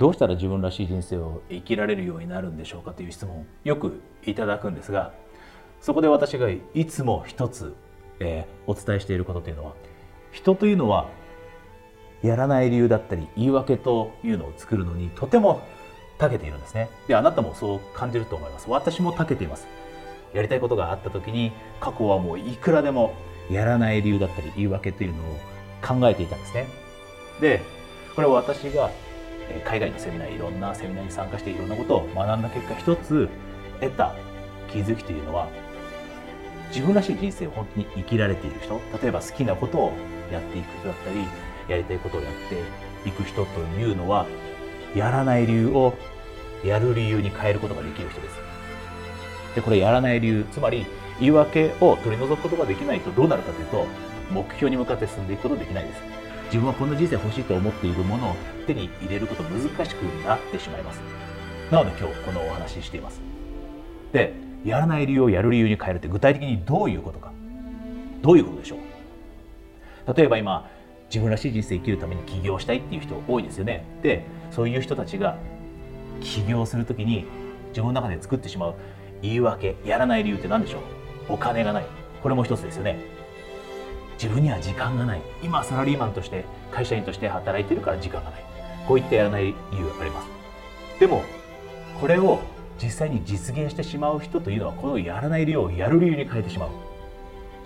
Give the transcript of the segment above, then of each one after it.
どうしたら自分らしい人生を生きられるようになるんでしょうかという質問よくいただくんですがそこで私がいつも一つ、えー、お伝えしていることというのは人というのはやらない理由だったり言い訳というのを作るのにとても長けているんですね。であなたもそう感じると思います。私も長けています。やりたいことがあった時に過去はもういくらでもやらない理由だったり言い訳というのを考えていたんですね。でこれは私が海外のセミナーいろんなセミナーに参加していろんなことを学んだ結果一つ得た気づきというのは自分らしい人生を本当に生きられている人例えば好きなことをやっていく人だったりやりたいことをやっていく人というのはやらない理由をやる理由に変えることができる人です。でこれやらない理由つまり言い訳を取り除くことができないとどうなるかというと目標に向かって進んでいくことができないです。自分はこんな人生欲しいと思っているものを手に入れること難しくなってしまいます。なので今日このお話ししています。でやらない理由をやる理由に変えるって具体的にどういうことか。どういうことでしょう。例えば今自分らしい人生生きるために起業したいっていう人多いですよね。でそういう人たちが起業するときに自分の中で作ってしまう言い訳やらない理由って何でしょう。お金がない。これも一つですよね。自分には時間がない。今サラリーマンとして会社員として働いてるから時間がない。こういったやらない理由があります。でもこれを実際に実現してしまう人というのはこのやらない理由をやる理由に変えてしまう。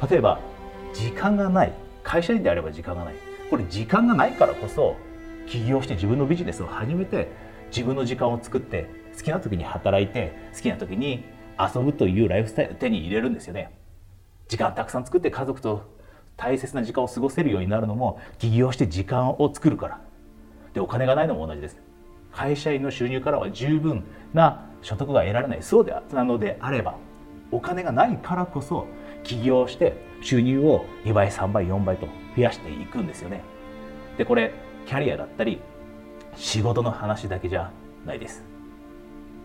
例えば時間がない。会社員であれば時間がない。これ時間がないからこそ起業して自分のビジネスを始めて自分の時間を作って好きな時に働いて好きな時に遊ぶというライフスタイルを手に入れるんですよね。時間たくさん作って家族と大切な時間を過ごせるようになるのも起業して時間を作るから。でお金がないのも同じです。会社員の収入からは十分な所得が得られない。そうでなのであればお金がないからこそ起業して収入を2倍3倍4倍と増やしていくんですよね。でこれキャリアだったり仕事の話だけじゃないです。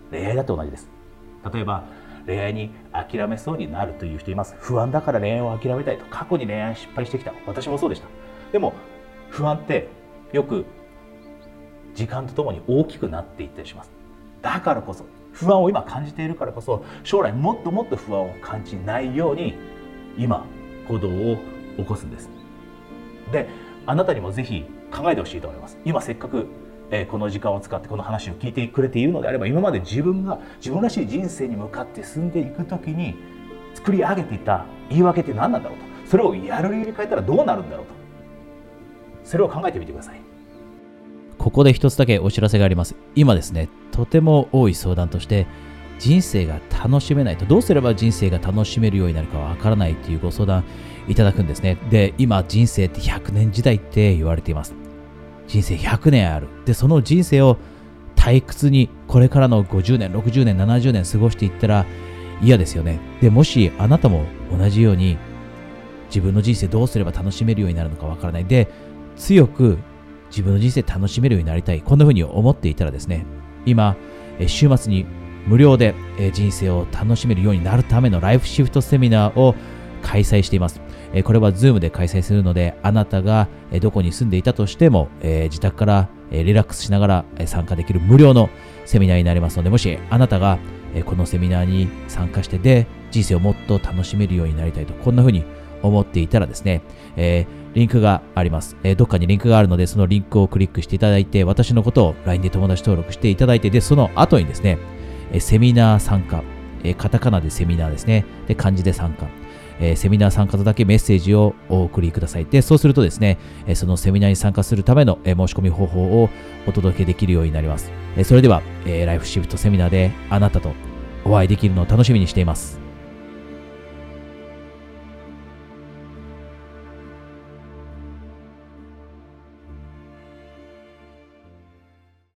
恋愛だって同じです。例えば恋愛に諦めそうになるという人います。不安だから恋愛を諦めたいと。過去に恋愛失敗してきた。私もそうでした。でも不安ってよく時間とともに大きくなっていったりします。だからこそ不安を今感じているからこそ将来もっともっと不安を感じないように今行動を起こすんです。であなたにもぜひ考えてほしいと思います。今せっかくえこの時間を使ってこの話を聞いてくれているのであれば今まで自分が自分らしい人生に向かって進んでいく時に作り上げていた言い訳って何なんだろうと。それをやる理由に変えたらどうなるんだろうと。それを考えてみてください。ここで一つだけお知らせがあります。今ですねとても多い相談として人生が楽しめないと。どうすれば人生が楽しめるようになるかわからないというご相談いただくんですね。で今人生って100年時代って言われています。人生100年ある。で、その人生を退屈にこれからの50年、60年、70年過ごしていったら嫌ですよね。で、もしあなたも同じように自分の人生どうすれば楽しめるようになるのかわからない。で、強く自分の人生楽しめるようになりたい。こんな風に思っていたらですね、今、週末に無料で人生を楽しめるようになるためのライフシフトセミナーを開催しています。これは Zoom で開催するので、あなたがどこに住んでいたとしても、自宅からリラックスしながら参加できる無料のセミナーになりますので、もしあなたがこのセミナーに参加してで、人生をもっと楽しめるようになりたいと、こんな風に思っていたらですね、えー、リンクがあります、えー、どっかにリンクがあるので、そのリンクをクリックしていただいて、私のことを LINE で友達登録していただいて、で、その後にですねえ、セミナー参加、え、カタカナでセミナーですね、で、漢字で参加。えー、セミナー参加とだけメッセージをお送りください。で、そうするとですね、えそのセミナーに参加するための、え申し込み方法をお届けできるようになります。えそれでは、えライフシフトセミナーであなたとお会いできるのを楽しみにしています。